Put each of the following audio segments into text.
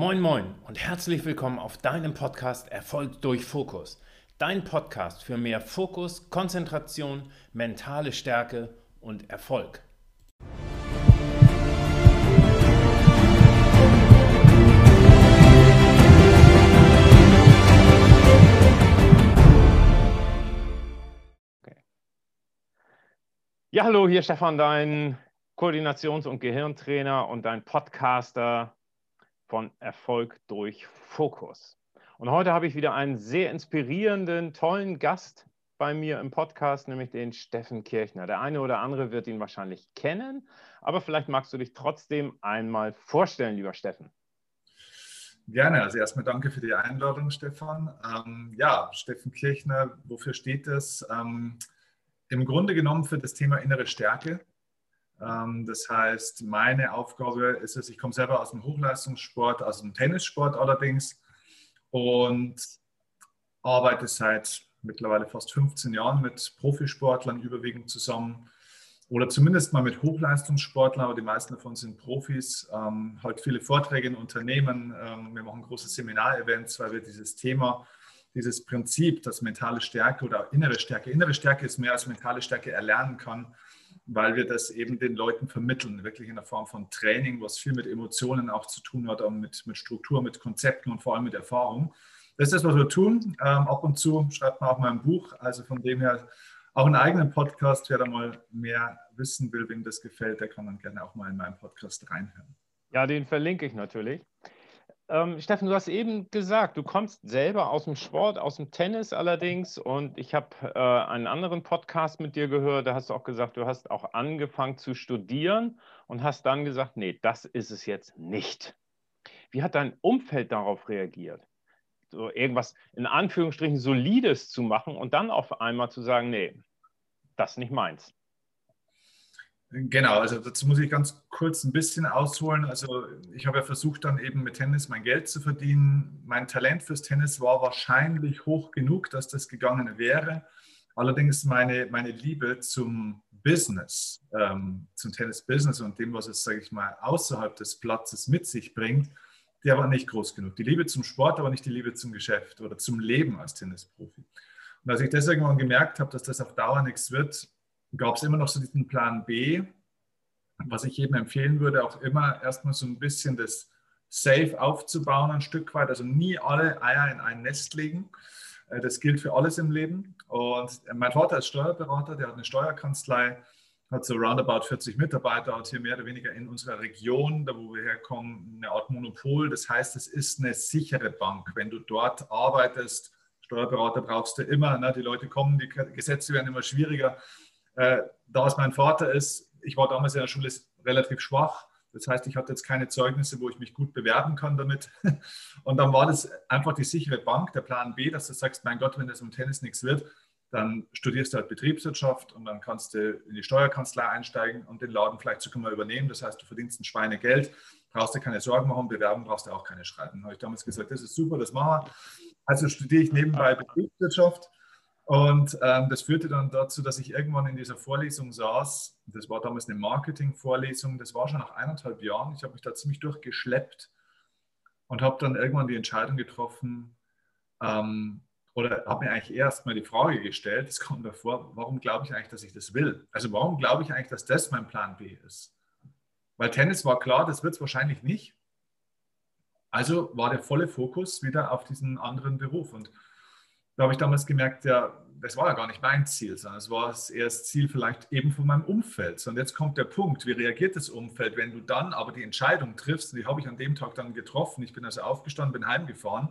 Moin Moin und herzlich willkommen auf deinem Podcast Erfolg durch Fokus. Dein Podcast für mehr Fokus, Konzentration, mentale Stärke und Erfolg. Ja, hallo, hier Stefan, dein Koordinations- und Gehirntrainer und dein Podcaster von Erfolg durch Fokus. Und heute habe ich wieder einen sehr inspirierenden, tollen Gast bei mir im Podcast, nämlich den Steffen Kirchner. Der eine oder andere wird ihn wahrscheinlich kennen, aber vielleicht magst du dich trotzdem einmal vorstellen, lieber Steffen. Gerne. Also erstmal danke für die Einladung, Stefan. Ähm, ja, Steffen Kirchner, wofür steht das? Ähm, im Grunde genommen für das Thema innere Stärke. Ähm, das heißt, meine Aufgabe ist es, ich komme selber aus dem Hochleistungssport, aus dem Tennissport allerdings und arbeite seit mittlerweile fast 15 Jahren mit Profisportlern überwiegend zusammen oder zumindest mal mit Hochleistungssportlern, aber die meisten davon sind Profis, ähm, halt viele Vorträge in Unternehmen. Ähm, wir machen große Seminarevents, weil wir dieses Thema dieses Prinzip, dass mentale Stärke oder innere Stärke, innere Stärke ist mehr als mentale Stärke erlernen kann, weil wir das eben den Leuten vermitteln, wirklich in der Form von Training, was viel mit Emotionen auch zu tun hat, mit, mit Struktur, mit Konzepten und vor allem mit Erfahrung. Das ist das, was wir tun. Ähm, ab und zu schreibt man auch mal ein Buch, also von dem her auch einen eigenen Podcast. Wer da mal mehr wissen will, wem das gefällt, der kann dann gerne auch mal in meinen Podcast reinhören. Ja, den verlinke ich natürlich. Ähm, Steffen, du hast eben gesagt, du kommst selber aus dem Sport, aus dem Tennis allerdings. Und ich habe äh, einen anderen Podcast mit dir gehört. Da hast du auch gesagt, du hast auch angefangen zu studieren und hast dann gesagt, nee, das ist es jetzt nicht. Wie hat dein Umfeld darauf reagiert? So irgendwas in Anführungsstrichen Solides zu machen und dann auf einmal zu sagen, nee, das ist nicht meins. Genau, also dazu muss ich ganz kurz ein bisschen ausholen. Also ich habe ja versucht, dann eben mit Tennis mein Geld zu verdienen. Mein Talent fürs Tennis war wahrscheinlich hoch genug, dass das gegangen wäre. Allerdings meine, meine Liebe zum Business, ähm, zum Tennis-Business und dem, was es, sage ich mal, außerhalb des Platzes mit sich bringt, der war nicht groß genug. Die Liebe zum Sport, aber nicht die Liebe zum Geschäft oder zum Leben als Tennisprofi. Und als ich das irgendwann gemerkt habe, dass das auf Dauer nichts wird, gab es immer noch so diesen Plan B, was ich jedem empfehlen würde, auch immer erstmal so ein bisschen das Safe aufzubauen, ein Stück weit. Also nie alle Eier in ein Nest legen. Äh, das gilt für alles im Leben. Und mein Vater ist Steuerberater, der hat eine Steuerkanzlei, hat so roundabout 40 Mitarbeiter, hat hier mehr oder weniger in unserer Region, da wo wir herkommen, eine Art Monopol. Das heißt, es ist eine sichere Bank. Wenn du dort arbeitest, Steuerberater brauchst du immer. Ne? Die Leute kommen, die Gesetze werden immer schwieriger. Äh, da es mein Vater ist, ich war damals in der Schule relativ schwach. Das heißt, ich hatte jetzt keine Zeugnisse, wo ich mich gut bewerben kann damit. Und dann war das einfach die sichere Bank, der Plan B, dass du sagst, mein Gott, wenn das im Tennis nichts wird, dann studierst du halt Betriebswirtschaft und dann kannst du in die Steuerkanzlei einsteigen und den Laden vielleicht sogar mal übernehmen. Das heißt, du verdienst ein Schweinegeld, brauchst dir keine Sorgen machen, bewerben brauchst du auch keine schreiben. Da habe ich damals gesagt, das ist super, das machen wir. Also studiere ich nebenbei Betriebswirtschaft und ähm, das führte dann dazu, dass ich irgendwann in dieser Vorlesung saß. Das war damals eine Marketing-Vorlesung. Das war schon nach eineinhalb Jahren. Ich habe mich da ziemlich durchgeschleppt und habe dann irgendwann die Entscheidung getroffen, ähm, oder habe mir eigentlich erst mal die Frage gestellt, das kommt davor, warum glaube ich eigentlich, dass ich das will? Also warum glaube ich eigentlich, dass das mein Plan B ist? Weil Tennis war klar, das wird es wahrscheinlich nicht. Also war der volle Fokus wieder auf diesen anderen Beruf. Und da habe ich damals gemerkt, ja, das war ja gar nicht mein Ziel, sondern es war eher das Ziel vielleicht eben von meinem Umfeld. Und jetzt kommt der Punkt, wie reagiert das Umfeld, wenn du dann aber die Entscheidung triffst, die habe ich an dem Tag dann getroffen. Ich bin also aufgestanden, bin heimgefahren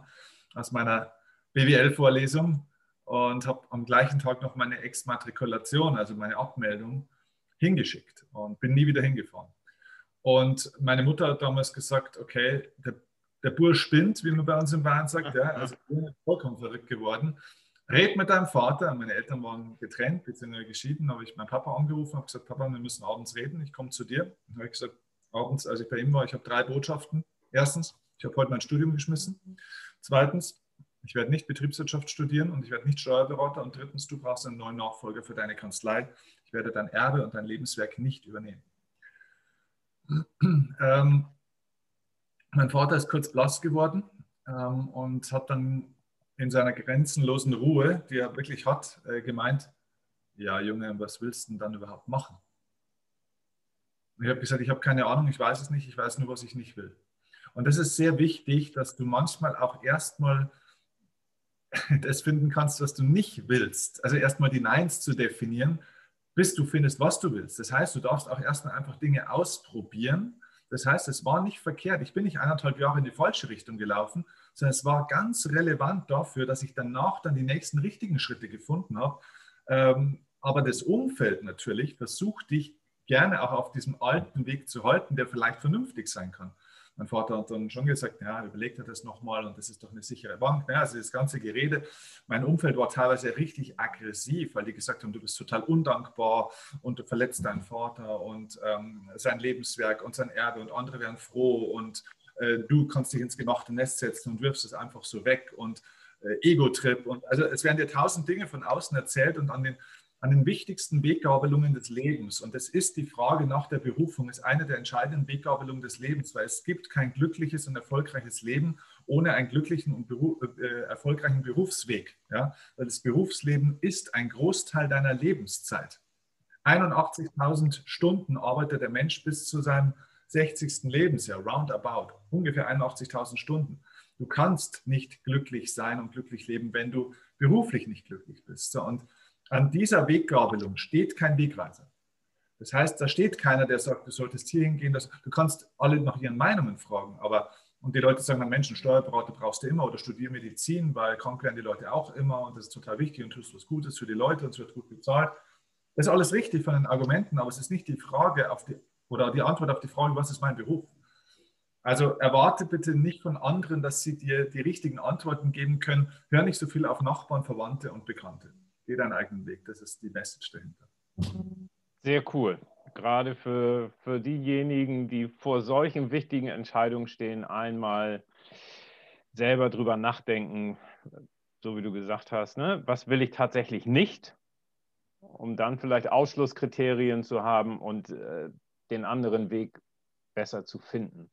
aus meiner BWL-Vorlesung und habe am gleichen Tag noch meine Exmatrikulation, also meine Abmeldung, hingeschickt und bin nie wieder hingefahren. Und meine Mutter hat damals gesagt, okay, der der Bursch spinnt, wie man bei uns in Bayern sagt. Ja, also ich bin vollkommen verrückt geworden. Red mit deinem Vater. Meine Eltern waren getrennt, bzw. geschieden. habe ich meinen Papa angerufen, habe gesagt, Papa, wir müssen abends reden. Ich komme zu dir. Dann habe ich gesagt, abends, als ich bei ihm war, ich habe drei Botschaften. Erstens, ich habe heute mein Studium geschmissen. Zweitens, ich werde nicht Betriebswirtschaft studieren und ich werde nicht Steuerberater. Und drittens, du brauchst einen neuen Nachfolger für deine Kanzlei. Ich werde dein Erbe und dein Lebenswerk nicht übernehmen. ähm, Mein Vater ist kurz blass geworden ähm, und hat dann in seiner grenzenlosen Ruhe, die er wirklich hat, äh, gemeint, ja Junge, was willst du denn dann überhaupt machen? Und ich habe gesagt, ich habe keine Ahnung, ich weiß es nicht, ich weiß nur, was ich nicht will. Und das ist sehr wichtig, dass du manchmal auch erstmal das finden kannst, was du nicht willst. Also erstmal die Neins zu definieren, bis du findest, was du willst. Das heißt, du darfst auch erstmal einfach Dinge ausprobieren. Das heißt, es war nicht verkehrt. Ich bin nicht eineinhalb Jahre in die falsche Richtung gelaufen, sondern es war ganz relevant dafür, dass ich danach dann die nächsten richtigen Schritte gefunden habe. Ähm, aber das Umfeld natürlich versucht dich gerne auch auf diesem alten Weg zu halten, der vielleicht vernünftig sein kann. Mein Vater hat dann schon gesagt, ja, überlegt er das nochmal und das ist doch eine sichere Bank. Ja, also das ganze Gerede. Mein Umfeld war teilweise richtig aggressiv, weil die gesagt haben, du bist total undankbar und du verletzt deinen Vater und ähm, sein Lebenswerk und sein Erbe und andere wären froh und äh, du kannst dich ins gemachte Nest setzen und wirfst es einfach so weg und äh, Ego-Trip und also es werden dir tausend Dinge von außen erzählt und an den an den wichtigsten Weggabelungen des Lebens. Und das ist die Frage nach der Berufung, ist eine der entscheidenden Weggabelungen des Lebens, weil es gibt kein glückliches und erfolgreiches Leben ohne einen glücklichen und Beruf, äh, erfolgreichen Berufsweg. Ja? Weil das Berufsleben ist ein Großteil deiner Lebenszeit. 81.000 Stunden arbeitet der Mensch bis zu seinem 60. Lebensjahr, roundabout, ungefähr 81.000 Stunden. Du kannst nicht glücklich sein und glücklich leben, wenn du beruflich nicht glücklich bist. So, und an dieser Weggabelung steht kein Wegweiser. Das heißt, da steht keiner, der sagt, du solltest hier hingehen. Du kannst alle nach ihren Meinungen fragen, aber und die Leute sagen dann, Menschen, Steuerberater brauchst du immer oder studier Medizin, weil krank werden die Leute auch immer und das ist total wichtig und tust was Gutes für die Leute und es wird gut bezahlt. Das ist alles richtig von den Argumenten, aber es ist nicht die Frage auf die, oder die Antwort auf die Frage, was ist mein Beruf? Also erwarte bitte nicht von anderen, dass sie dir die richtigen Antworten geben können. Hör nicht so viel auf Nachbarn, Verwandte und Bekannte geh deinen eigenen Weg. Das ist die Message dahinter. Sehr cool. Gerade für, für diejenigen, die vor solchen wichtigen Entscheidungen stehen, einmal selber drüber nachdenken, so wie du gesagt hast, ne? was will ich tatsächlich nicht, um dann vielleicht Ausschlusskriterien zu haben und äh, den anderen Weg besser zu finden.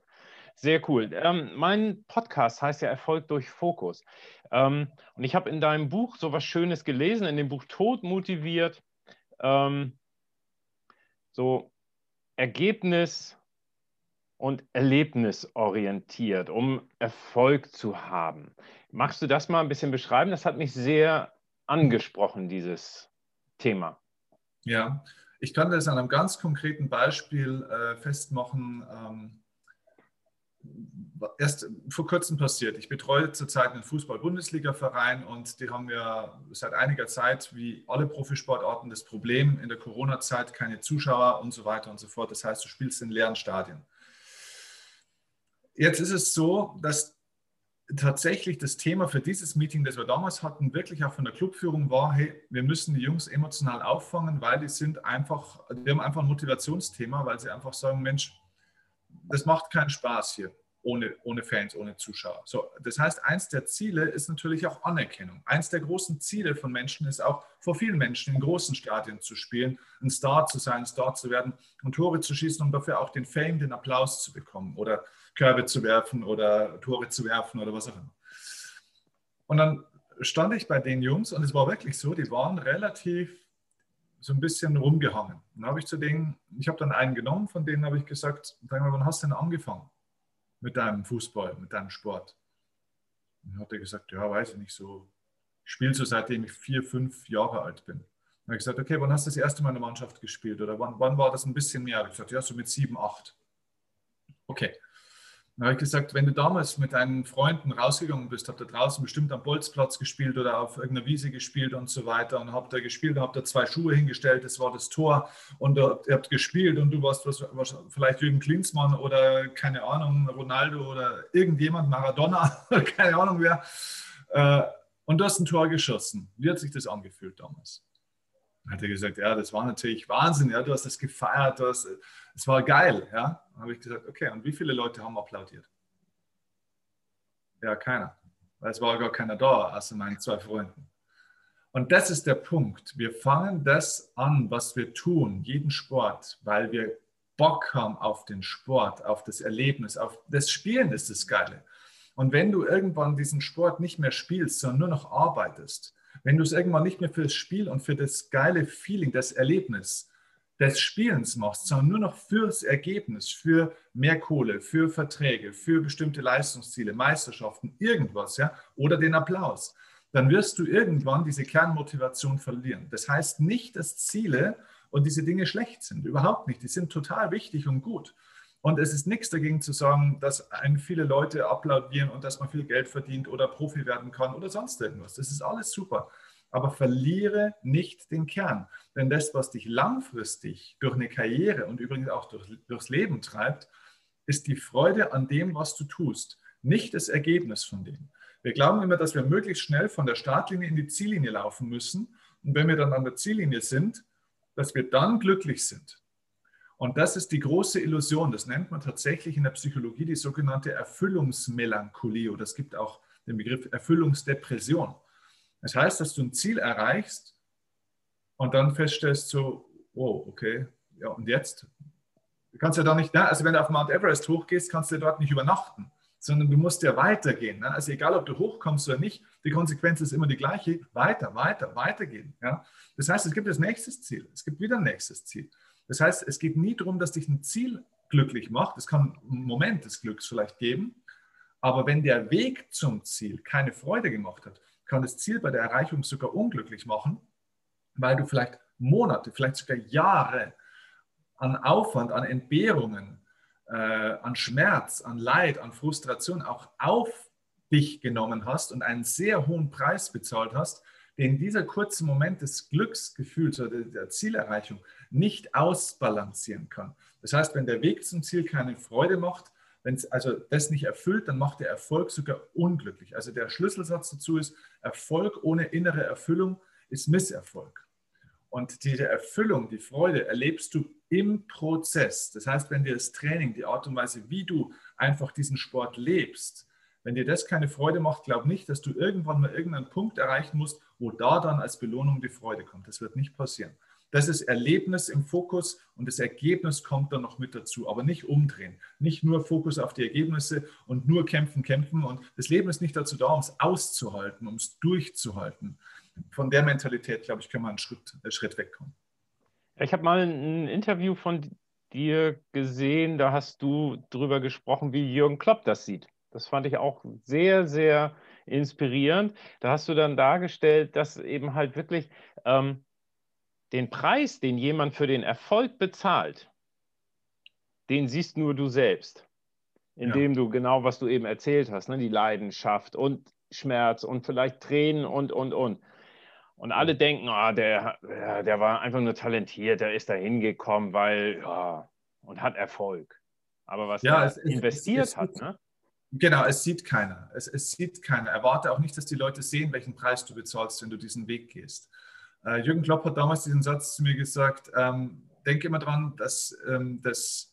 Sehr cool. Ähm, mein Podcast heißt ja Erfolg durch Fokus. Ähm, und ich habe in deinem Buch so was Schönes gelesen, in dem Buch Tod motiviert, ähm, so Ergebnis und erlebnisorientiert, um Erfolg zu haben. Magst du das mal ein bisschen beschreiben? Das hat mich sehr angesprochen, dieses Thema. Ja, ich kann das an einem ganz konkreten Beispiel äh, festmachen. Ähm, erst vor kurzem passiert. Ich betreue zurzeit einen Fußball-Bundesliga-Verein und die haben ja seit einiger Zeit, wie alle Profisportarten, das Problem in der Corona-Zeit, keine Zuschauer und so weiter und so fort. Das heißt, du spielst in leeren Stadien. Jetzt ist es so, dass tatsächlich das Thema für dieses Meeting, das wir damals hatten, wirklich auch von der Clubführung war, hey, wir müssen die Jungs emotional auffangen, weil die sind einfach, die haben einfach ein Motivationsthema, weil sie einfach sagen, Mensch, das macht keinen Spaß hier ohne, ohne Fans, ohne Zuschauer. So, das heißt, eins der Ziele ist natürlich auch Anerkennung. Eins der großen Ziele von Menschen ist auch, vor vielen Menschen in großen Stadien zu spielen, ein Star zu sein, ein Star zu werden und Tore zu schießen, um dafür auch den Fame, den Applaus zu bekommen oder Körbe zu werfen oder Tore zu werfen oder was auch immer. Und dann stand ich bei den Jungs und es war wirklich so, die waren relativ so ein bisschen rumgehangen. dann habe ich zu denen, ich habe dann einen genommen, von denen habe ich gesagt, sag mal, wann hast du denn angefangen mit deinem Fußball, mit deinem Sport? Dann hat er gesagt, ja, weiß ich nicht so. Ich spiele so seitdem ich vier, fünf Jahre alt bin. Dann habe ich gesagt, okay, wann hast du das erste Mal in der Mannschaft gespielt? Oder wann, wann war das ein bisschen mehr? Ich gesagt, ja, so mit sieben, acht. Okay. Dann habe ich gesagt, wenn du damals mit deinen Freunden rausgegangen bist, habt ihr draußen bestimmt am Bolzplatz gespielt oder auf irgendeiner Wiese gespielt und so weiter und habt ihr gespielt, habt ihr zwei Schuhe hingestellt, das war das Tor und ihr habt gespielt und du warst was, vielleicht Jürgen Klinsmann oder keine Ahnung, Ronaldo oder irgendjemand, Maradona, keine Ahnung wer. Äh, und du hast ein Tor geschossen. Wie hat sich das angefühlt damals? Hat er gesagt, ja, das war natürlich Wahnsinn, ja, du hast das gefeiert, du hast, es war geil, ja. Dann habe ich gesagt, okay, und wie viele Leute haben applaudiert? Ja, keiner. Weil es war gar keiner da, außer meinen zwei Freunden. Und das ist der Punkt. Wir fangen das an, was wir tun, jeden Sport, weil wir Bock haben auf den Sport, auf das Erlebnis, auf das Spielen ist das Geile. Und wenn du irgendwann diesen Sport nicht mehr spielst, sondern nur noch arbeitest, wenn du es irgendwann nicht mehr für das Spiel und für das geile Feeling, das Erlebnis des Spielens machst, sondern nur noch fürs Ergebnis, für mehr Kohle, für Verträge, für bestimmte Leistungsziele, Meisterschaften, irgendwas, ja, oder den Applaus, dann wirst du irgendwann diese Kernmotivation verlieren. Das heißt nicht, dass Ziele und diese Dinge schlecht sind, überhaupt nicht. Die sind total wichtig und gut. Und es ist nichts dagegen zu sagen, dass einen viele Leute applaudieren und dass man viel Geld verdient oder Profi werden kann oder sonst irgendwas. Das ist alles super aber verliere nicht den Kern. Denn das, was dich langfristig durch eine Karriere und übrigens auch durch, durchs Leben treibt, ist die Freude an dem, was du tust, nicht das Ergebnis von dem. Wir glauben immer, dass wir möglichst schnell von der Startlinie in die Ziellinie laufen müssen. Und wenn wir dann an der Ziellinie sind, dass wir dann glücklich sind. Und das ist die große Illusion. Das nennt man tatsächlich in der Psychologie die sogenannte Erfüllungsmelancholie oder es gibt auch den Begriff Erfüllungsdepression. Das heißt, dass du ein Ziel erreichst und dann feststellst so, oh, okay, ja und jetzt? Du kannst ja da nicht, ne? also wenn du auf Mount Everest hochgehst, kannst du dort nicht übernachten, sondern du musst ja weitergehen. Ne? Also egal, ob du hochkommst oder nicht, die Konsequenz ist immer die gleiche, weiter, weiter, weitergehen. Das heißt, es gibt das nächste Ziel, es gibt wieder ein nächstes Ziel. Das heißt, es geht nie darum, dass dich ein Ziel glücklich macht. Es kann einen Moment des Glücks vielleicht geben, aber wenn der Weg zum Ziel keine Freude gemacht hat, kann das Ziel bei der Erreichung sogar unglücklich machen, weil du vielleicht Monate, vielleicht sogar Jahre an Aufwand, an Entbehrungen, äh, an Schmerz, an Leid, an Frustration auch auf dich genommen hast und einen sehr hohen Preis bezahlt hast, den dieser kurze Moment des Glücksgefühls oder der Zielerreichung nicht ausbalancieren kann. Das heißt, wenn der Weg zum Ziel keine Freude macht, wenn es also das nicht erfüllt, dann macht der Erfolg sogar unglücklich. Also der Schlüsselsatz dazu ist, Erfolg ohne innere Erfüllung ist Misserfolg. Und diese Erfüllung, die Freude erlebst du im Prozess. Das heißt, wenn dir das Training, die Art und Weise, wie du einfach diesen Sport lebst, wenn dir das keine Freude macht, glaub nicht, dass du irgendwann mal irgendeinen Punkt erreichen musst, wo da dann als Belohnung die Freude kommt. Das wird nicht passieren. Das ist Erlebnis im Fokus und das Ergebnis kommt dann noch mit dazu, aber nicht umdrehen. Nicht nur Fokus auf die Ergebnisse und nur kämpfen, kämpfen. Und das Leben ist nicht dazu da, um es auszuhalten, um es durchzuhalten. Von der Mentalität, glaube ich, können wir einen Schritt, einen Schritt wegkommen. Ich habe mal ein Interview von dir gesehen, da hast du darüber gesprochen, wie Jürgen Klopp das sieht. Das fand ich auch sehr, sehr inspirierend. Da hast du dann dargestellt, dass eben halt wirklich ähm, den Preis, den jemand für den Erfolg bezahlt, den siehst nur du selbst, indem ja. du genau, was du eben erzählt hast, ne, die Leidenschaft und Schmerz und vielleicht Tränen und, und, und. Und alle denken, oh, der, der war einfach nur talentiert, der ist da hingekommen, weil, ja, und hat Erfolg. Aber was ja, er es, investiert es, es, hat, ne? Genau, es sieht keiner. Es, es sieht keiner. Erwarte auch nicht, dass die Leute sehen, welchen Preis du bezahlst, wenn du diesen Weg gehst. Äh, Jürgen Klopp hat damals diesen Satz zu mir gesagt, ähm, denke immer daran, dass ähm, das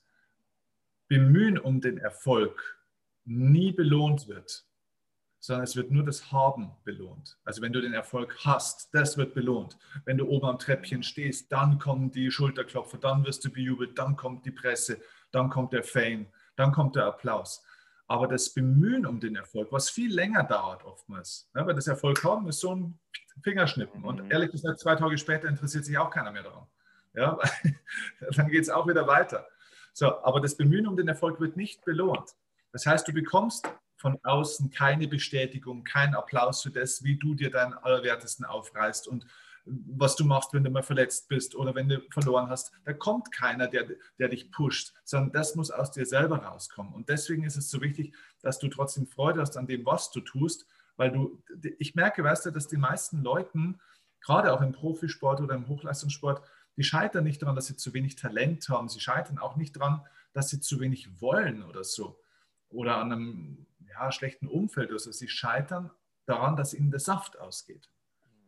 Bemühen um den Erfolg nie belohnt wird, sondern es wird nur das Haben belohnt. Also wenn du den Erfolg hast, das wird belohnt. Wenn du oben am Treppchen stehst, dann kommen die Schulterklopfer, dann wirst du bejubelt, dann kommt die Presse, dann kommt der Fame, dann kommt der Applaus. Aber das Bemühen um den Erfolg, was viel länger dauert oftmals, ne, weil das Erfolg haben ist so ein Fingerschnippen. Und mhm. ehrlich gesagt, zwei Tage später interessiert sich auch keiner mehr daran. Ja, dann geht es auch wieder weiter. So, aber das Bemühen um den Erfolg wird nicht belohnt. Das heißt, du bekommst von außen keine Bestätigung, keinen Applaus für das, wie du dir deinen Allerwertesten aufreißt und was du machst, wenn du mal verletzt bist oder wenn du verloren hast. Da kommt keiner, der, der dich pusht, sondern das muss aus dir selber rauskommen. Und deswegen ist es so wichtig, dass du trotzdem Freude hast an dem, was du tust, weil du, ich merke, weißt du, dass die meisten Leuten, gerade auch im Profisport oder im Hochleistungssport, die scheitern nicht daran, dass sie zu wenig Talent haben. Sie scheitern auch nicht daran, dass sie zu wenig wollen oder so. Oder an einem ja, schlechten Umfeld oder so. Sie scheitern daran, dass ihnen der Saft ausgeht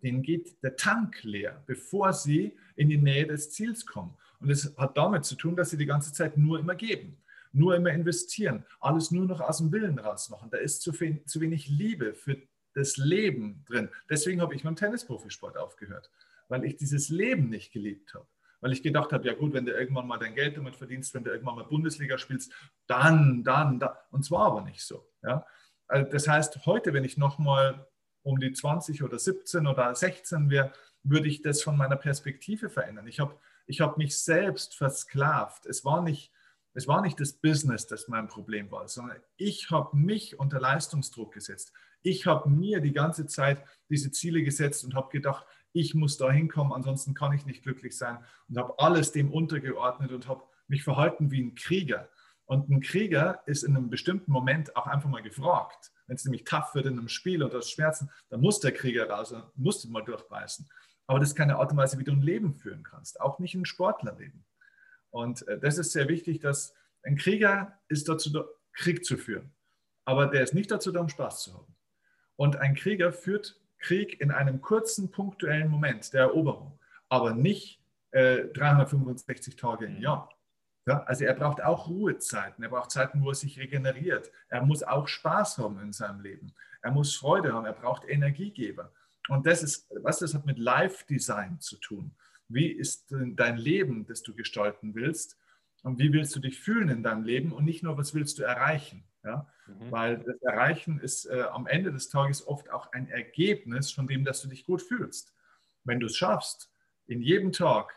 denen geht der Tank leer, bevor sie in die Nähe des Ziels kommen. Und es hat damit zu tun, dass sie die ganze Zeit nur immer geben, nur immer investieren, alles nur noch aus dem Willen rausmachen. Da ist zu, viel, zu wenig Liebe für das Leben drin. Deswegen habe ich mit dem Tennisprofisport aufgehört, weil ich dieses Leben nicht geliebt habe. weil ich gedacht habe, ja gut, wenn du irgendwann mal dein Geld damit verdienst, wenn du irgendwann mal Bundesliga spielst, dann, dann, dann. Und zwar aber nicht so. Ja? Also das heißt, heute, wenn ich nochmal um die 20 oder 17 oder 16 wäre, würde ich das von meiner Perspektive verändern. Ich habe ich hab mich selbst versklavt. Es war, nicht, es war nicht das Business, das mein Problem war, sondern ich habe mich unter Leistungsdruck gesetzt. Ich habe mir die ganze Zeit diese Ziele gesetzt und habe gedacht, ich muss da hinkommen, ansonsten kann ich nicht glücklich sein und habe alles dem untergeordnet und habe mich verhalten wie ein Krieger. Und ein Krieger ist in einem bestimmten Moment auch einfach mal gefragt. Wenn es nämlich tough wird in einem Spiel und das Schmerzen, dann muss der Krieger raus, muss mal durchbeißen. Aber das ist keine Art und Weise, wie du ein Leben führen kannst, auch nicht ein Sportlerleben. Und äh, das ist sehr wichtig, dass ein Krieger ist dazu da, Krieg zu führen, aber der ist nicht dazu da, um Spaß zu haben. Und ein Krieger führt Krieg in einem kurzen, punktuellen Moment der Eroberung, aber nicht äh, 365 Tage im Jahr. Ja, also er braucht auch Ruhezeiten, er braucht Zeiten, wo er sich regeneriert. Er muss auch Spaß haben in seinem Leben. Er muss Freude haben, er braucht Energiegeber. Und das ist, was das hat mit Live-Design zu tun. Wie ist dein Leben, das du gestalten willst? Und wie willst du dich fühlen in deinem Leben? Und nicht nur, was willst du erreichen? Ja? Mhm. Weil das Erreichen ist äh, am Ende des Tages oft auch ein Ergebnis von dem, dass du dich gut fühlst. Wenn du es schaffst, in jedem Tag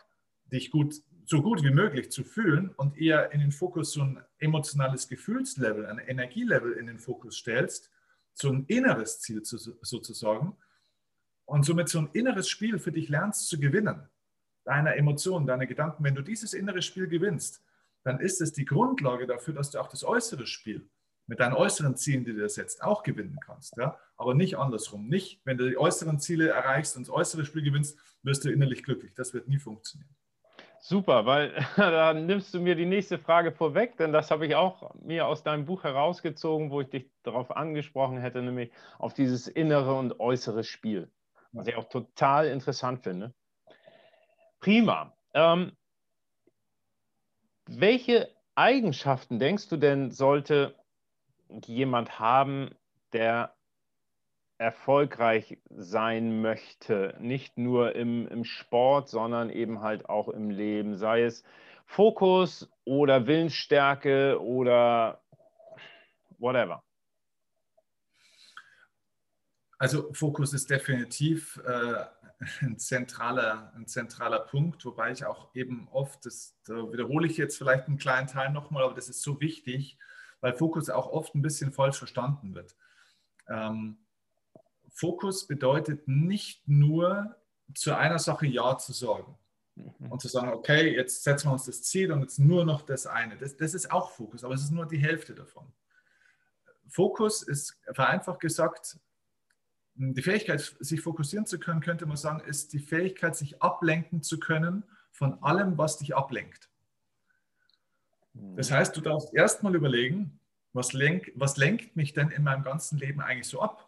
dich gut, so gut wie möglich zu fühlen und eher in den Fokus so ein emotionales Gefühlslevel, ein Energielevel in den Fokus stellst, so ein inneres Ziel zu, sozusagen, und somit so ein inneres Spiel für dich lernst zu gewinnen, deiner Emotionen, deiner Gedanken, wenn du dieses innere Spiel gewinnst, dann ist es die Grundlage dafür, dass du auch das äußere Spiel mit deinen äußeren Zielen, die du dir setzt, auch gewinnen kannst. Ja? Aber nicht andersrum. Nicht, wenn du die äußeren Ziele erreichst und das äußere Spiel gewinnst, wirst du innerlich glücklich. Das wird nie funktionieren. Super, weil da nimmst du mir die nächste Frage vorweg, denn das habe ich auch mir aus deinem Buch herausgezogen, wo ich dich darauf angesprochen hätte, nämlich auf dieses innere und äußere Spiel, was ich auch total interessant finde. Prima. Ähm, welche Eigenschaften denkst du denn, sollte jemand haben, der erfolgreich sein möchte, nicht nur im, im Sport, sondern eben halt auch im Leben, sei es Fokus oder Willensstärke oder whatever. Also Fokus ist definitiv äh, ein, zentraler, ein zentraler Punkt, wobei ich auch eben oft, das da wiederhole ich jetzt vielleicht einen kleinen Teil nochmal, aber das ist so wichtig, weil Fokus auch oft ein bisschen falsch verstanden wird. Ähm, Fokus bedeutet nicht nur zu einer Sache Ja zu sagen mhm. und zu sagen, okay, jetzt setzen wir uns das Ziel und jetzt nur noch das eine. Das, das ist auch Fokus, aber es ist nur die Hälfte davon. Fokus ist vereinfacht gesagt, die Fähigkeit, sich fokussieren zu können, könnte man sagen, ist die Fähigkeit, sich ablenken zu können von allem, was dich ablenkt. Das heißt, du darfst erstmal überlegen, was, lenk, was lenkt mich denn in meinem ganzen Leben eigentlich so ab?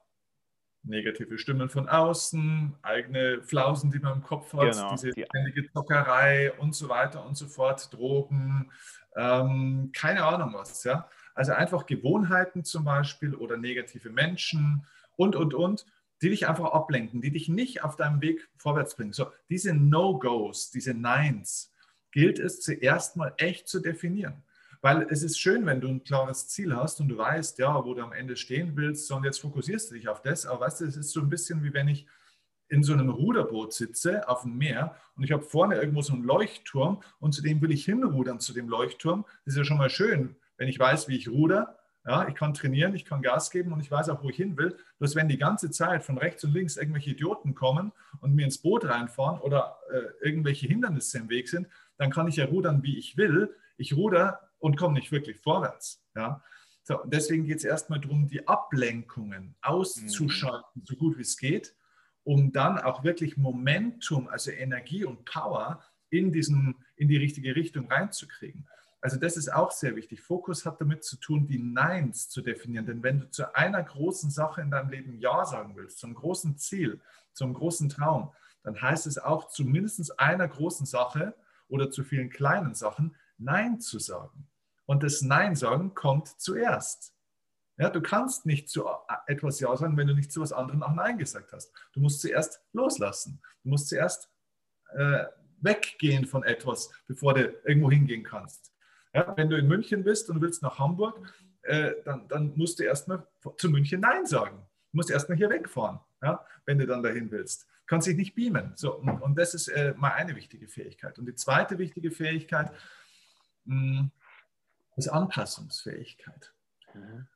Negative Stimmen von außen, eigene Flausen, die man im Kopf hat, genau, diese ständige Zockerei und so weiter und so fort, Drogen, ähm, keine Ahnung was. Ja? Also einfach Gewohnheiten zum Beispiel oder negative Menschen und, und, und, die dich einfach ablenken, die dich nicht auf deinem Weg vorwärts bringen. So, diese No-Gos, diese Nines, gilt es zuerst mal echt zu definieren. Weil es ist schön, wenn du ein klares Ziel hast und du weißt, ja, wo du am Ende stehen willst und jetzt fokussierst du dich auf das. Aber weißt du, es ist so ein bisschen wie wenn ich in so einem Ruderboot sitze auf dem Meer und ich habe vorne irgendwo so einen Leuchtturm und zu dem will ich hinrudern, zu dem Leuchtturm. Das ist ja schon mal schön, wenn ich weiß, wie ich ruder. Ja, ich kann trainieren, ich kann Gas geben und ich weiß auch, wo ich hin will. Bloß wenn die ganze Zeit von rechts und links irgendwelche Idioten kommen und mir ins Boot reinfahren oder äh, irgendwelche Hindernisse im Weg sind, dann kann ich ja rudern, wie ich will. Ich ruder und komme nicht wirklich vorwärts. Ja? So, deswegen geht es erstmal darum, die Ablenkungen auszuschalten, mhm. so gut wie es geht, um dann auch wirklich Momentum, also Energie und Power in, diesen, in die richtige Richtung reinzukriegen. Also das ist auch sehr wichtig. Fokus hat damit zu tun, die Neins zu definieren. Denn wenn du zu einer großen Sache in deinem Leben Ja sagen willst, zum großen Ziel, zum großen Traum, dann heißt es auch zu mindestens einer großen Sache oder zu vielen kleinen Sachen Nein zu sagen. Und das Nein sagen kommt zuerst. Ja, du kannst nicht zu etwas Ja sagen, wenn du nicht zu was anderem auch Nein gesagt hast. Du musst zuerst loslassen. Du musst zuerst äh, weggehen von etwas, bevor du irgendwo hingehen kannst. Ja, wenn du in München bist und willst nach Hamburg, äh, dann, dann, musst du erstmal zu München Nein sagen. Du musst erstmal hier wegfahren, ja, wenn du dann dahin willst. Du kannst dich nicht beamen. So, und, und das ist äh, mal eine wichtige Fähigkeit. Und die zweite wichtige Fähigkeit mh, ist Anpassungsfähigkeit. Mhm.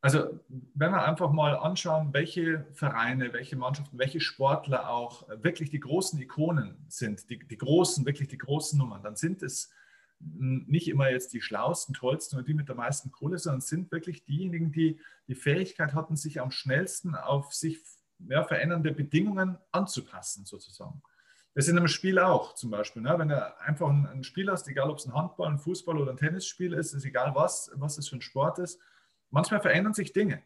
Also wenn wir einfach mal anschauen, welche Vereine, welche Mannschaften, welche Sportler auch wirklich die großen Ikonen sind, die, die großen, wirklich die großen Nummern, dann sind es nicht immer jetzt die schlauesten, tollsten oder die mit der meisten Kohle, sondern sind wirklich diejenigen, die die Fähigkeit hatten, sich am schnellsten auf sich ja, verändernde Bedingungen anzupassen, sozusagen. Das ist in einem Spiel auch zum Beispiel. Ne? Wenn du einfach ein, Spiel hast, egal ob es ein Handball, ein Fußball oder ein Tennisspiel ist, ist egal was, was es für ein Sport ist, Manchmal verändern sich Dinge,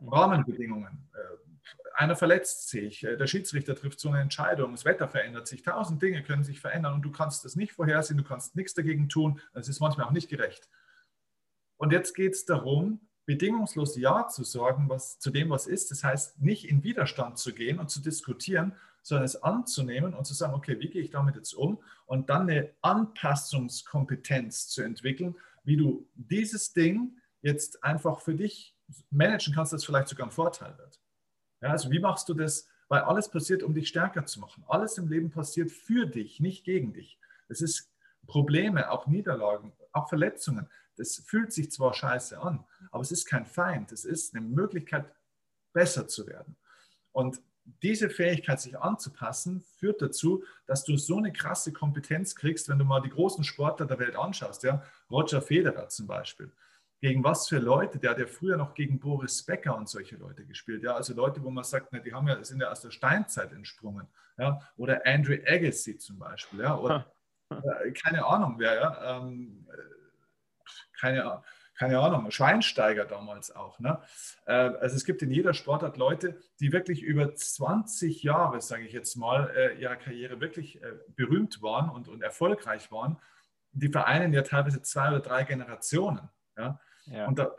Rahmenbedingungen. Äh, einer verletzt sich, äh, der Schiedsrichter trifft so eine Entscheidung, das Wetter verändert sich, tausend Dinge können sich verändern und du kannst das nicht vorhersehen, du kannst nichts dagegen tun. Es ist manchmal auch nicht gerecht. Und jetzt geht es darum, bedingungslos Ja zu sagen was, zu dem, was ist. Das heißt, nicht in Widerstand zu gehen und zu diskutieren, sondern es anzunehmen und zu sagen, okay, wie gehe ich damit jetzt um? Und dann eine Anpassungskompetenz zu entwickeln, wie du dieses Ding jetzt einfach für dich managen kannst, dass vielleicht sogar ein Vorteil wird. Ja, also wie machst du das? Weil alles passiert, um dich stärker zu machen. Alles im Leben passiert für dich, nicht gegen dich. Es ist Probleme, auch Niederlagen, auch Verletzungen. Das fühlt sich zwar scheiße an, aber es ist kein Feind. Es ist eine Möglichkeit, besser zu werden. Und diese Fähigkeit, sich anzupassen, führt dazu, dass du so eine krasse Kompetenz kriegst, wenn du mal die großen Sportler der Welt anschaust. Ja? Roger Federer zum Beispiel gegen was für Leute, der hat ja früher noch gegen Boris Becker und solche Leute gespielt, ja, also Leute, wo man sagt, na, die haben ja, sind ja aus der Steinzeit entsprungen, ja, oder Andrew Agassi zum Beispiel, ja, oder äh, keine Ahnung wer, ja, ähm, keine, keine Ahnung, Schweinsteiger damals auch, ne, äh, also es gibt in jeder Sportart Leute, die wirklich über 20 Jahre, sage ich jetzt mal, äh, ihrer Karriere wirklich äh, berühmt waren und, und erfolgreich waren, die vereinen ja teilweise zwei oder drei Generationen, ja, ja. Und da,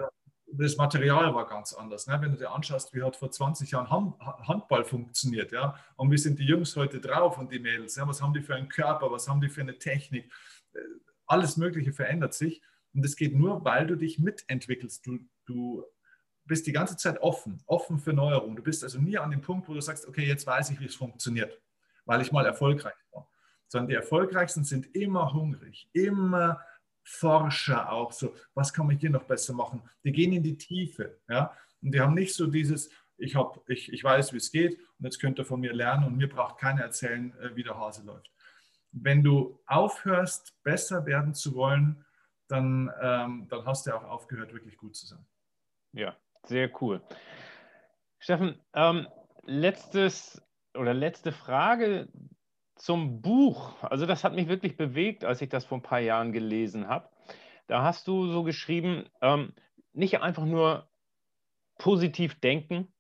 das Material war ganz anders. Ne? Wenn du dir anschaust, wie hat vor 20 Jahren Handball funktioniert, ja, und wie sind die Jungs heute drauf und die Mädels, ja? was haben die für einen Körper, was haben die für eine Technik, alles Mögliche verändert sich und das geht nur, weil du dich mitentwickelst. Du, du bist die ganze Zeit offen, offen für Neuerungen. Du bist also nie an dem Punkt, wo du sagst, okay, jetzt weiß ich, wie es funktioniert, weil ich mal erfolgreich war. Sondern die Erfolgreichsten sind immer hungrig, immer Forscher auch so, was kann man hier noch besser machen? Die gehen in die Tiefe, ja, und die haben nicht so dieses, ich, hab, ich, ich weiß, wie es geht und jetzt könnt ihr von mir lernen und mir braucht keiner erzählen, äh, wie der Hase läuft. Wenn du aufhörst, besser werden zu wollen, dann, ähm, dann hast du auch aufgehört, wirklich gut zu sein. Ja, sehr cool. Steffen, ähm, letztes oder letzte Frage, zum Buch. Also das hat mich wirklich bewegt, als ich das vor ein paar Jahren gelesen habe. Da hast du so geschrieben, ähm, nicht einfach nur positiv denken,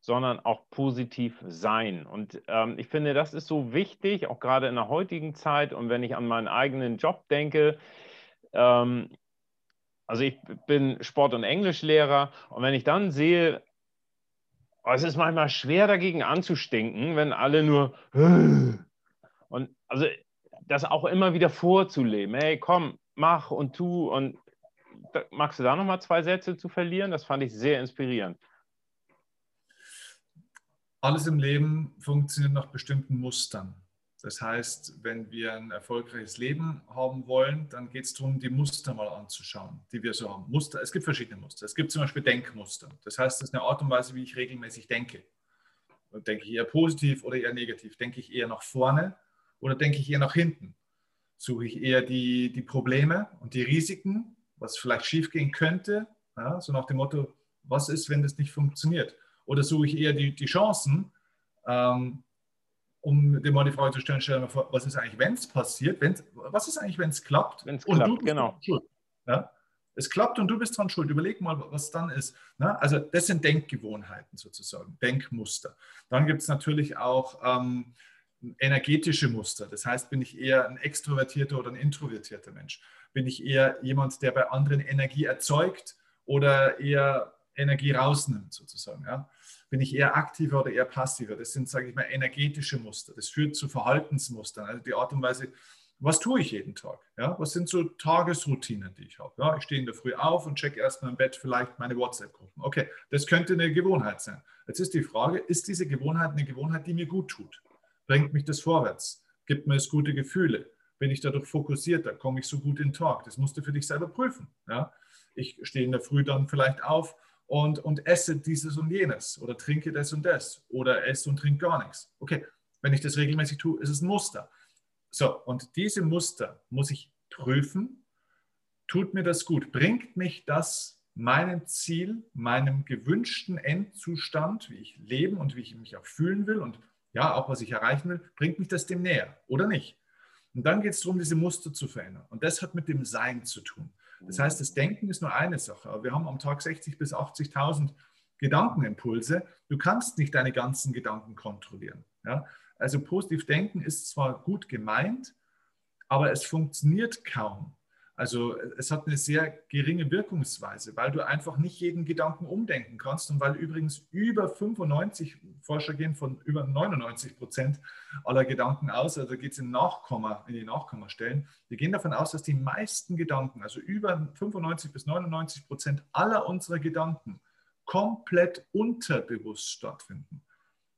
sondern auch positiv sein. Und ähm, ich finde, das ist so wichtig, auch gerade in der heutigen Zeit. Und wenn ich an meinen eigenen Job denke, ähm, also ich bin Sport- und Englischlehrer und wenn ich dann sehe, aber es ist manchmal schwer dagegen anzustinken, wenn alle nur und also das auch immer wieder vorzuleben. Hey, komm, mach und tu und magst du da noch mal zwei Sätze zu verlieren? Das fand ich sehr inspirierend. Alles im Leben funktioniert nach bestimmten Mustern. Das heißt, wenn wir ein erfolgreiches Leben haben wollen, dann geht es darum, die Muster mal anzuschauen, die wir so haben. Muster, es gibt verschiedene Muster. Es gibt zum Beispiel Denkmuster. Das heißt, das ist eine Art und Weise, wie ich regelmäßig denke. Denke ich eher positiv oder eher negativ? Denke ich eher nach vorne oder denke ich eher nach hinten? Suche ich eher die, die Probleme und die Risiken, was vielleicht schiefgehen könnte, ja, so nach dem Motto, was ist, wenn das nicht funktioniert? Oder suche ich eher die, die Chancen, ähm, um dir mal die Frage zu stellen, stell dir mal vor, was ist eigentlich, wenn es passiert? Wenn's, was ist eigentlich, wenn es klappt? Wenn es klappt, genau. Ja? Es klappt und du bist dran schuld. Überleg mal, was dann ist. Ne? Also das sind Denkgewohnheiten sozusagen, Denkmuster. Dann gibt es natürlich auch ähm, energetische Muster. Das heißt, bin ich eher ein extrovertierter oder ein introvertierter Mensch? Bin ich eher jemand, der bei anderen Energie erzeugt oder eher Energie rausnimmt sozusagen? Ja? Bin ich eher aktiver oder eher passiver? Das sind, sage ich mal, energetische Muster. Das führt zu Verhaltensmustern. Also die Art und Weise, was tue ich jeden Tag? Ja? Was sind so Tagesroutinen, die ich habe? Ja? Ich stehe in der Früh auf und checke erstmal im Bett vielleicht meine WhatsApp-Gruppen. Okay, das könnte eine Gewohnheit sein. Jetzt ist die Frage, ist diese Gewohnheit eine Gewohnheit, die mir gut tut? Bringt mich das vorwärts? Gibt mir es gute Gefühle? Bin ich dadurch fokussierter? Komme ich so gut in den Tag? Das musst du für dich selber prüfen. Ja? Ich stehe in der Früh dann vielleicht auf und, und esse dieses und jenes oder trinke das und das oder esse und trinke gar nichts. Okay, wenn ich das regelmäßig tue, ist es ein Muster. So, und diese Muster muss ich prüfen. Tut mir das gut? Bringt mich das meinem Ziel, meinem gewünschten Endzustand, wie ich leben und wie ich mich auch fühlen will und ja, auch was ich erreichen will, bringt mich das dem näher oder nicht? Und dann geht es darum, diese Muster zu verändern. Und das hat mit dem Sein zu tun. Das heißt, das Denken ist nur eine Sache. Wir haben am Tag 60.000 bis 80.000 Gedankenimpulse. Du kannst nicht deine ganzen Gedanken kontrollieren. Ja? Also positiv denken ist zwar gut gemeint, aber es funktioniert kaum. Also es hat eine sehr geringe Wirkungsweise, weil du einfach nicht jeden Gedanken umdenken kannst und weil übrigens über 95, Forscher gehen von über 99 Prozent aller Gedanken aus, also geht es in, Nachkomma, in die Nachkommastellen, wir gehen davon aus, dass die meisten Gedanken, also über 95 bis 99 Prozent aller unserer Gedanken komplett unterbewusst stattfinden.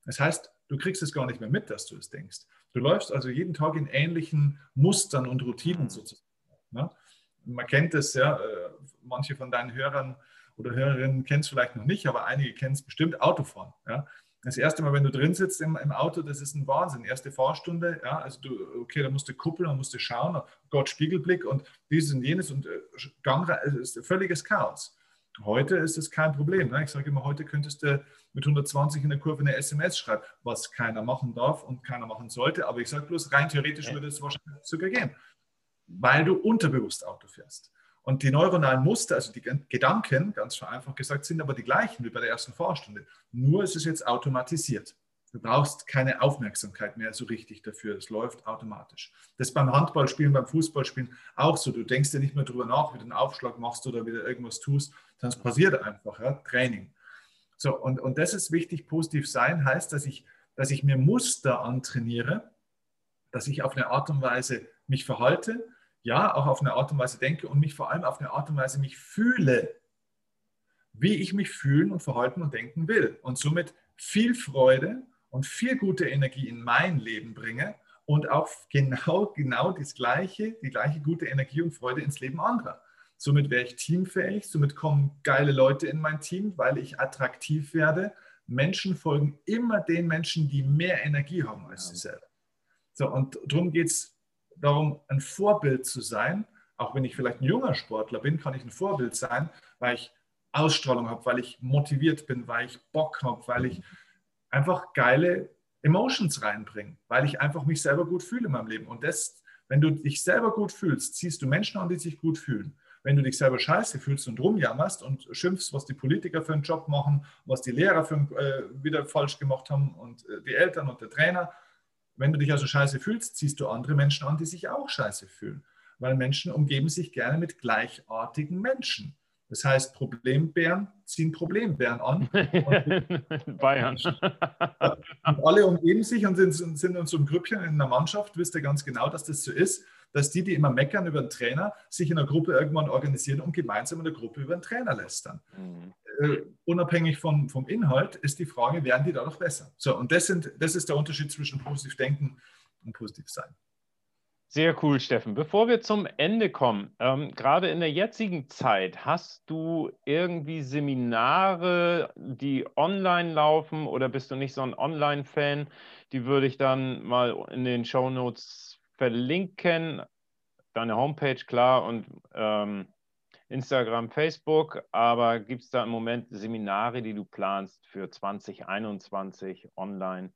Das heißt, du kriegst es gar nicht mehr mit, dass du es denkst. Du läufst also jeden Tag in ähnlichen Mustern und Routinen sozusagen. Ne? Man kennt es ja, äh, manche von deinen Hörern oder Hörerinnen kennen es vielleicht noch nicht, aber einige kennen es bestimmt, Autofahren. Ja. Das erste Mal, wenn du drin sitzt im, im, Auto, das ist ein Wahnsinn. Erste Fahrstunde, ja, also du, okay, da musst du kuppeln, da musst du schauen, oh Gott, Spiegelblick und dieses und jenes und äh, Gang, es ist völliges Chaos. Heute ist es kein Problem. Ne? Ich sage immer, heute könntest du mit 120 in der Kurve eine SMS schreiben, was keiner machen darf und keiner machen sollte. Aber ich sage bloß, rein theoretisch würde es wahrscheinlich sogar gehen weil du unterbewusst Auto fährst. Und die neuronalen Muster, also die Gedanken, ganz vereinfacht gesagt, sind aber die gleichen wie bei der ersten Fahrstunde. Nur ist es jetzt automatisiert. Du brauchst keine Aufmerksamkeit mehr so richtig dafür. Es läuft automatisch. Das ist beim Handballspielen, beim Fußballspielen auch so. Du denkst dir nicht mehr darüber nach, wie du einen Aufschlag machst oder wie du irgendwas tust. Das passiert einfach, ja? Training. So, und, und das ist wichtig. Positiv sein heißt, dass ich, dass ich mir Muster antrainiere, dass ich auf eine Art und Weise mich verhalte, ja, auch auf eine Art und Weise denke und mich vor allem auf eine Art und Weise mich fühle, wie ich mich fühlen und verhalten und denken will. Und somit viel Freude und viel gute Energie in mein Leben bringe und auch genau, genau das gleiche, die gleiche gute Energie und Freude ins Leben anderer. Somit wäre ich teamfähig, somit kommen geile Leute in mein Team, weil ich attraktiv werde. Menschen folgen immer den Menschen, die mehr Energie haben als sie selber. So, und darum geht es darum, ein Vorbild zu sein. Auch wenn ich vielleicht ein junger Sportler bin, kann ich ein Vorbild sein, weil ich Ausstrahlung habe, weil ich motiviert bin, weil ich Bock habe, weil ich einfach geile Emotions reinbringe, weil ich einfach mich selber gut fühle in meinem Leben. Und das, wenn du dich selber gut fühlst, ziehst du Menschen an, die sich gut fühlen. Wenn du dich selber scheiße fühlst und rumjammerst und schimpfst, was die Politiker für einen Job machen, was die Lehrer für, äh, wieder falsch gemacht haben und äh, die Eltern und der Trainer, wenn du dich also scheiße fühlst, ziehst du andere Menschen an, die sich auch scheiße fühlen. Weil Menschen umgeben sich gerne mit gleichartigen Menschen. Das heißt, Problembären ziehen Problembären an. Bayern. Und alle umgeben sich und sind, sind in so einem Grüppchen in einer Mannschaft, wisst ihr ganz genau, dass das so ist, dass die, die immer meckern über den Trainer, sich in einer Gruppe irgendwann organisieren und gemeinsam in der Gruppe über den Trainer lästern. Mhm äh, unabhängig vom, vom Inhalt ist die Frage, werden die dadurch besser? So, und das, sind, das ist der Unterschied zwischen positiv denken und positiv sein. Sehr cool, Steffen. Bevor wir zum Ende kommen, ähm, gerade in der jetzigen Zeit, hast du irgendwie Seminare, die online laufen oder bist du nicht so ein Online-Fan? Die würde ich dann mal in den Show Notes verlinken. Deine Homepage, klar, und ähm, Instagram, Facebook, aber gibt es da im Moment Seminare, die du planst für 2021 online?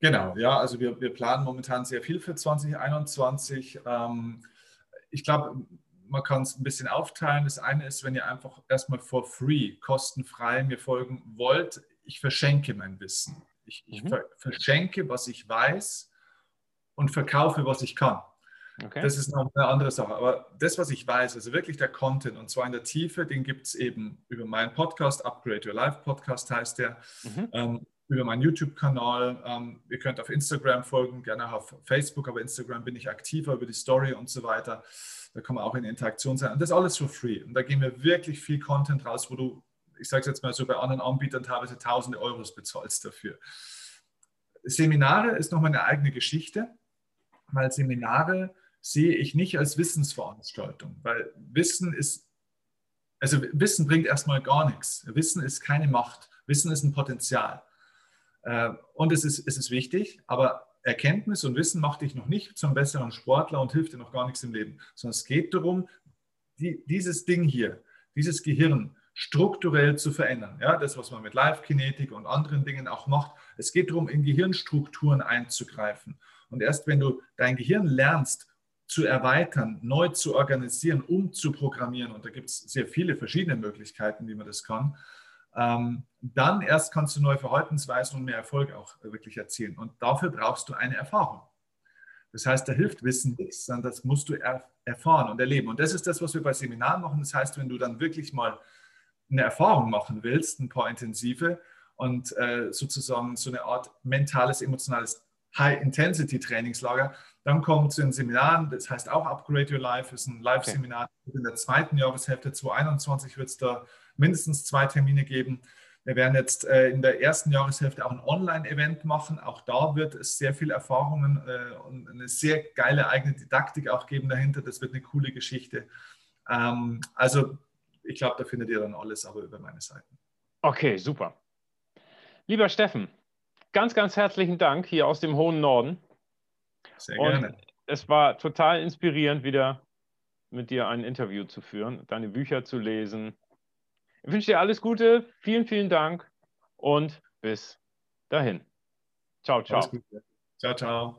Genau, ja, also wir, wir planen momentan sehr viel für 2021. Ähm, ich glaube, man kann es ein bisschen aufteilen. Das eine ist, wenn ihr einfach erstmal for free, kostenfrei mir folgen wollt, ich verschenke mein Wissen. Ich, ich mhm. verschenke, was ich weiß und verkaufe, was ich kann. Okay. Das ist noch eine andere Sache. Aber das, was ich weiß, also wirklich der Content, und zwar in der Tiefe, den gibt es eben über meinen Podcast, Upgrade Your Life Podcast heißt der, mhm. ähm, über meinen YouTube-Kanal. Ähm, ihr könnt auf Instagram folgen, gerne auch auf Facebook, aber Instagram bin ich aktiver über die Story und so weiter. Da kann man auch in Interaktion sein. Und das alles for free. Und da gehen wir wirklich viel Content raus, wo du, ich sage es jetzt mal so, bei anderen Anbietern teilweise tausende Euros bezahlst dafür. Seminare ist nochmal eine eigene Geschichte, weil Seminare sehe ich nicht als Wissensveranstaltung, weil Wissen ist, also Wissen bringt erstmal gar nichts. Wissen ist keine Macht. Wissen ist ein Potenzial. Äh, und es ist, es ist wichtig, aber Erkenntnis und Wissen macht dich noch nicht zum besseren Sportler und hilft dir noch gar nichts im Leben, sondern es geht darum, die, dieses Ding hier, dieses Gehirn strukturell zu verändern. Ja, das, was man mit Live-Kinetik und anderen Dingen auch macht. Es geht darum, in Gehirnstrukturen einzugreifen. Und erst wenn du dein Gehirn lernst, zu erweitern, neu zu organisieren, umzuprogrammieren. Und da gibt es sehr viele verschiedene Möglichkeiten, wie man das kann. Ähm, dann erst kannst du neue Verhaltensweisen und mehr Erfolg auch wirklich erzielen. Und dafür brauchst du eine Erfahrung. Das heißt, da hilft Wissen nichts, sondern das musst du er erfahren und erleben. Und das ist das, was wir bei Seminaren machen. Das heißt, wenn du dann wirklich mal eine Erfahrung machen willst, ein paar intensive und äh, sozusagen so eine Art mentales, emotionales High-Intensity-Trainingslager, dann kommen zu den Seminaren, das heißt auch Upgrade Your Life, ist ein Live-Seminar. Okay. In der zweiten Jahreshälfte 2021 wird es da mindestens zwei Termine geben. Wir werden jetzt äh, in der ersten Jahreshälfte auch ein Online-Event machen. Auch da wird es sehr viel Erfahrungen äh, und eine sehr geile eigene Didaktik auch geben dahinter. Das wird eine coole Geschichte. Ähm, also ich glaube, da findet ihr dann alles aber über meine Seiten. Okay, super. Lieber Steffen, ganz, ganz herzlichen Dank hier aus dem hohen Norden. Sehr gerne. Und es war total inspirierend, wieder mit dir ein Interview zu führen, deine Bücher zu lesen. Ich wünsche dir alles Gute, vielen, vielen Dank und bis dahin. Ciao, ciao. Ciao, ciao.